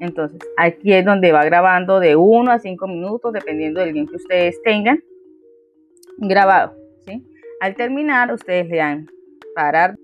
Entonces, aquí es donde va grabando de 1 a 5 minutos, dependiendo del game que ustedes tengan grabado. ¿sí? Al terminar, ustedes le dan parar